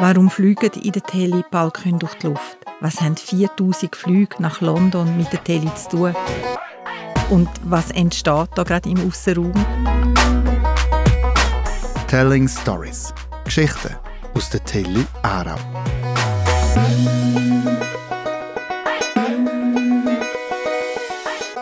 Warum fliegen in der Tele Balken durch die Luft? Was haben 4000 Flüge nach London mit der Tele zu tun? Und was entsteht da gerade im Außenraum? Telling Stories. Geschichten aus der Tele Aarau.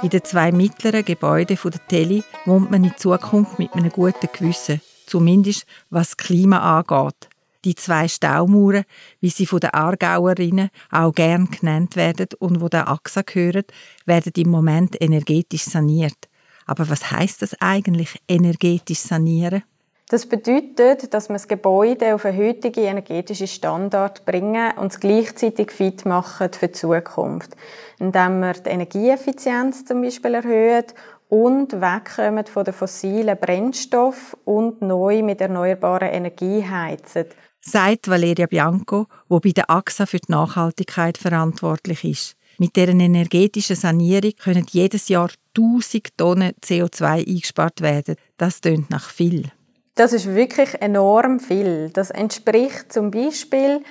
In den zwei mittleren Gebäuden der Tele wohnt man in Zukunft mit einem guten Gewissen, zumindest was das Klima angeht. Die zwei Staumauern, wie sie von den Aargauerinnen auch gern genannt werden und wo der AXA gehören, werden im Moment energetisch saniert. Aber was heißt das eigentlich, energetisch sanieren? Das bedeutet, dass man das Gebäude auf einen heutigen energetischen Standard bringen und es gleichzeitig fit machen für die Zukunft. Indem man die Energieeffizienz zum Beispiel erhöht und wegkommen von den fossilen Brennstoffen und neu mit erneuerbarer Energie heizen sagt Valeria Bianco, wo bei der AXA für die Nachhaltigkeit verantwortlich ist. Mit deren energetischen Sanierung können jedes Jahr 1000 Tonnen CO2 eingespart werden. Das tönt nach viel. Das ist wirklich enorm viel. Das entspricht zum Beispiel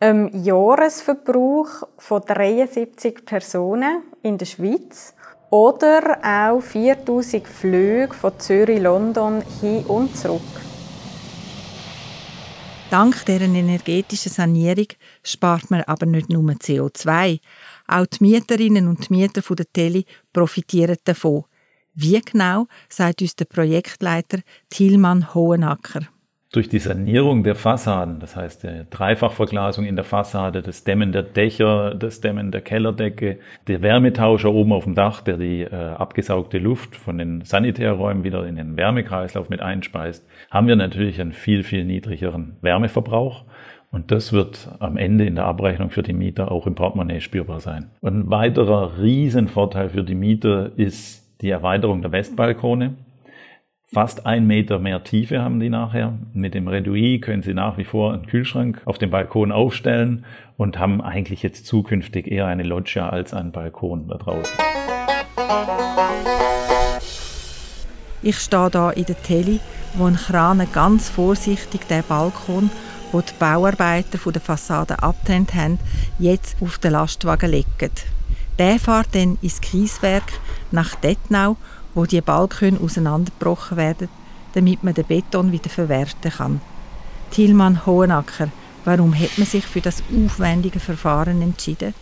ähm, Jahresverbrauch von 73 Personen in der Schweiz oder auch 4000 Flüge von Zürich-London hin und zurück. Dank deren energetischen Sanierung spart man aber nicht nur CO2. Auch die Mieterinnen und Mieter der Tele profitieren davon. Wie genau, sagt uns der Projektleiter Tilman Hohenacker durch die Sanierung der Fassaden, das heißt der Dreifachverglasung in der Fassade, das Dämmen der Dächer, das Dämmen der Kellerdecke, der Wärmetauscher oben auf dem Dach, der die äh, abgesaugte Luft von den Sanitärräumen wieder in den Wärmekreislauf mit einspeist, haben wir natürlich einen viel, viel niedrigeren Wärmeverbrauch. Und das wird am Ende in der Abrechnung für die Mieter auch im Portemonnaie spürbar sein. Und ein weiterer Riesenvorteil für die Mieter ist die Erweiterung der Westbalkone. Fast ein Meter mehr Tiefe haben die nachher. Mit dem Redui können sie nach wie vor einen Kühlschrank auf dem Balkon aufstellen und haben eigentlich jetzt zukünftig eher eine Loggia als einen Balkon da draußen. Ich stehe hier in der Tele, wo ein Kran ganz vorsichtig den Balkon, wo die Bauarbeiter von der Fassade abtrennt haben, jetzt auf den Lastwagen legen. Der fährt dann ins Kieswerk nach Detnau wo die Balkone auseinandergebrochen werden, damit man den Beton wieder verwerten kann. Tilman Hohenacker, warum hat man sich für das aufwendige Verfahren entschieden?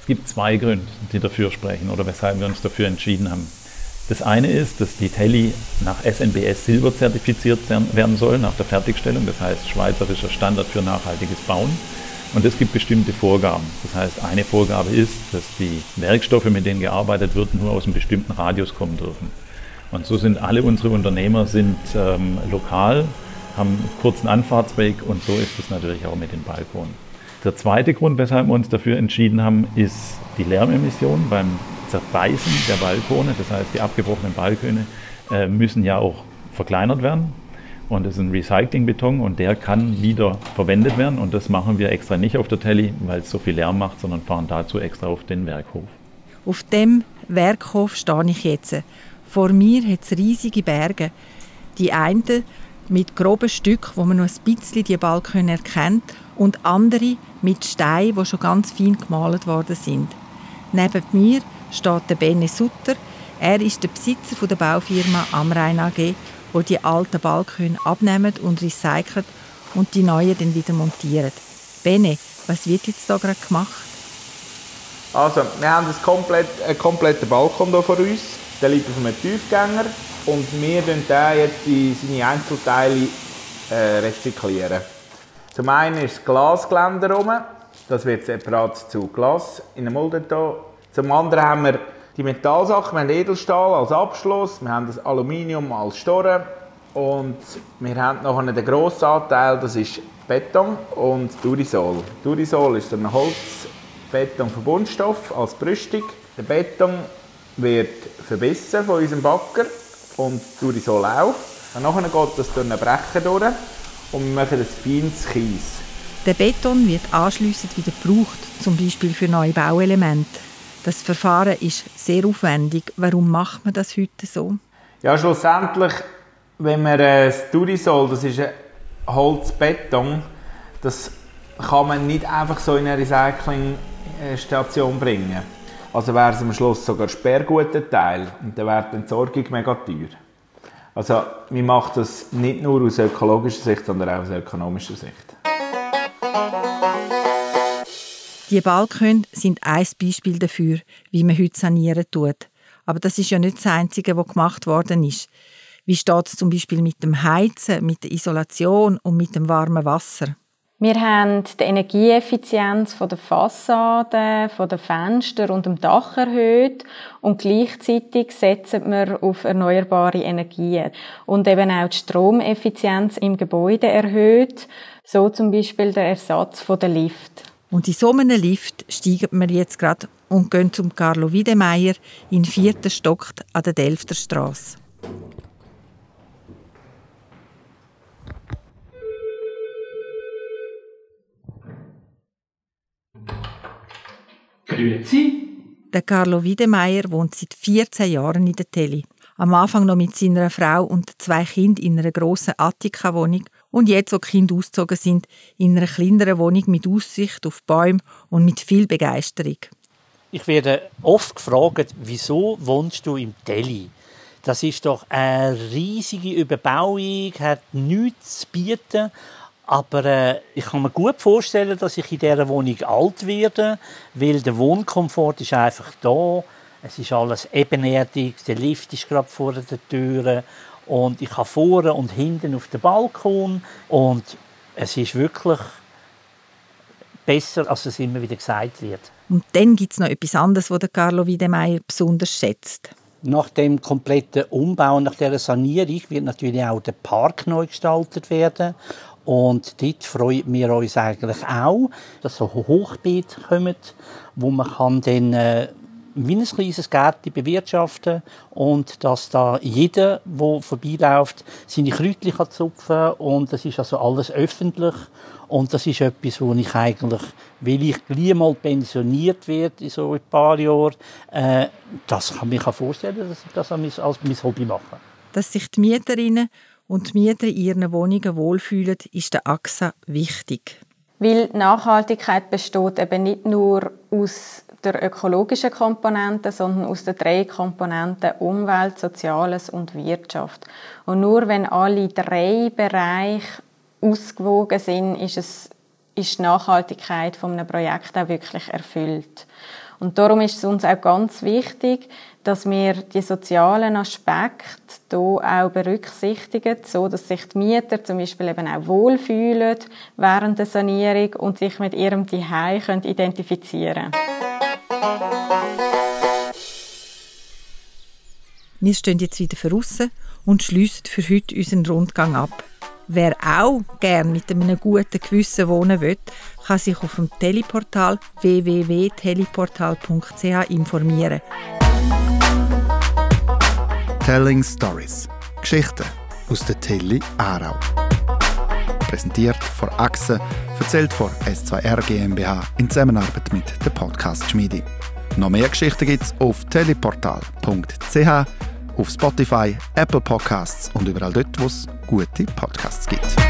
Es gibt zwei Gründe, die dafür sprechen oder weshalb wir uns dafür entschieden haben. Das eine ist, dass die Telly nach SNBS Silber zertifiziert werden soll, nach der Fertigstellung, das heißt schweizerischer Standard für nachhaltiges Bauen. Und es gibt bestimmte Vorgaben. Das heißt, eine Vorgabe ist, dass die Werkstoffe, mit denen gearbeitet wird, nur aus einem bestimmten Radius kommen dürfen. Und so sind alle unsere Unternehmer sind ähm, lokal, haben einen kurzen Anfahrtsweg und so ist es natürlich auch mit den Balkonen. Der zweite Grund, weshalb wir uns dafür entschieden haben, ist die Lärmemission beim Zerbeißen der Balkone. Das heißt, die abgebrochenen Balkone äh, müssen ja auch verkleinert werden. Und das ist ein Recyclingbeton und der kann wieder verwendet werden. Und das machen wir extra nicht auf der Telly, weil es so viel Lärm macht, sondern fahren dazu extra auf den Werkhof. Auf dem Werkhof stehe ich jetzt. Vor mir hat es riesige Berge. Die einen mit groben Stücken, wo man nur ein bisschen die Balkone erkennt, und andere mit Steinen, die schon ganz fein gemalt worden sind. Neben mir steht der Bene Sutter. Er ist der Besitzer der Baufirma Amrein AG wo die alten Balkone abnehmen und recyceln und die neuen dann wieder montieren. Bene, was wird jetzt da gerade gemacht? Also, wir haben das komplett, einen kompletten Balkon hier vor uns. Der liegt auf einem Tiefgänger und wir tun jetzt in seine Einzelteile äh, rezyklieren. Zum einen ist das Glasgeländer rum. Das wird separat zu Glas in einem Mulde hier. Zum anderen haben wir die Metallsachen, wir haben Edelstahl als Abschluss, wir haben das Aluminium als Storen und wir haben noch einen grossen Anteil, das ist Beton und Durisol. Durisol ist ein Holzbetonverbundstoff als Brüstung. Der Beton wird verbissen von unserem Backer und Durisol auch. Und nachher geht das durch ein Brechen durch und wir machen ein feines Kies. Der Beton wird anschliessend wieder gebraucht, zum Beispiel für neue Bauelemente. Das Verfahren ist sehr aufwendig. Warum macht man das heute so? Ja, schlussendlich, wenn man das Durisol, das ist ein Holzbeton, das kann man nicht einfach so in eine Recyclingstation bringen. Also wäre es am Schluss sogar sperrguter Teil und dann wäre die Entsorgung mega teuer. Also man macht das nicht nur aus ökologischer Sicht, sondern auch aus ökonomischer Sicht. Die Balkone sind ein Beispiel dafür, wie man heute sanieren tut. Aber das ist ja nicht das Einzige, was gemacht worden ist. Wie steht es zum Beispiel mit dem Heizen, mit der Isolation und mit dem warmen Wasser? Wir haben die Energieeffizienz der Fassade, von den Fenstern und dem Dach erhöht und gleichzeitig setzen wir auf erneuerbare Energien und eben auch die Stromeffizienz im Gebäude erhöht, so zum Beispiel der Ersatz der Lift. Und in so einem Lift steigen wir jetzt gerade und gehen zum Carlo Wiedemeyer in vierten Stock an der Delfter Straße. Grüezi. Der Carlo Wiedemeyer wohnt seit 14 Jahren in der Teli. Am Anfang noch mit seiner Frau und zwei Kindern in einer grossen Attika-Wohnung und jetzt, wo die Kinder ausgezogen sind, in einer kleineren Wohnung mit Aussicht auf Bäume und mit viel Begeisterung. Ich werde oft gefragt, wieso wohnst du im Teli? Das ist doch eine riesige Überbauung, hat nichts zu bieten. Aber äh, ich kann mir gut vorstellen, dass ich in dieser Wohnung alt werde, weil der Wohnkomfort ist einfach da. Es ist alles ebenerdig, der Lift ist gerade vor der Tür und ich habe vorne und hinten auf dem Balkon und es ist wirklich besser, als es immer wieder gesagt wird. Und dann gibt es noch etwas anderes, was Carlo Wiedemeyer besonders schätzt. Nach dem kompletten Umbau, nach der Sanierung, wird natürlich auch der Park neu gestaltet werden. Und dort freuen wir uns eigentlich auch, dass so Hochbeete kommen, wo man kann dann äh, wie ein kleines Gärtchen bewirtschaften und dass da jeder, der vorbeiläuft, seine Kräutchen kann zupfen und das ist also alles öffentlich und das ist etwas, wo ich eigentlich, weil ich gleich mal pensioniert werde in so ein paar Jahren, äh, das kann ich mir vorstellen, dass ich das als mein Hobby mache. Dass sich die Mieterinnen und die Mieter in ihren Wohnungen wohlfühlen, ist der AXA wichtig. Weil Nachhaltigkeit besteht eben nicht nur aus der ökologischen Komponente, sondern aus den drei Komponenten Umwelt, Soziales und Wirtschaft. Und nur wenn alle drei Bereiche ausgewogen sind, ist, es, ist die Nachhaltigkeit von einem Projekt auch wirklich erfüllt. Und darum ist es uns auch ganz wichtig, dass wir die sozialen Aspekte hier auch berücksichtigen, so dass sich die Mieter zum Beispiel eben auch wohlfühlen während der Sanierung und sich mit ihrem Zuhause identifizieren können. Wir stehen jetzt wieder draussen und schliessen für heute unseren Rundgang ab. Wer auch gern mit einem guten Gewissen wohnen will, kann sich auf dem Teleportal www.teleportal.ch informieren. Telling Stories. Geschichten aus der Tele Aarau. Präsentiert von Achse, erzählt von S2R GmbH in Zusammenarbeit mit der Podcast Schmiede. Noch mehr Geschichten gibt es auf teleportal.ch, auf Spotify, Apple Podcasts und überall dort, wo es gute Podcasts gibt.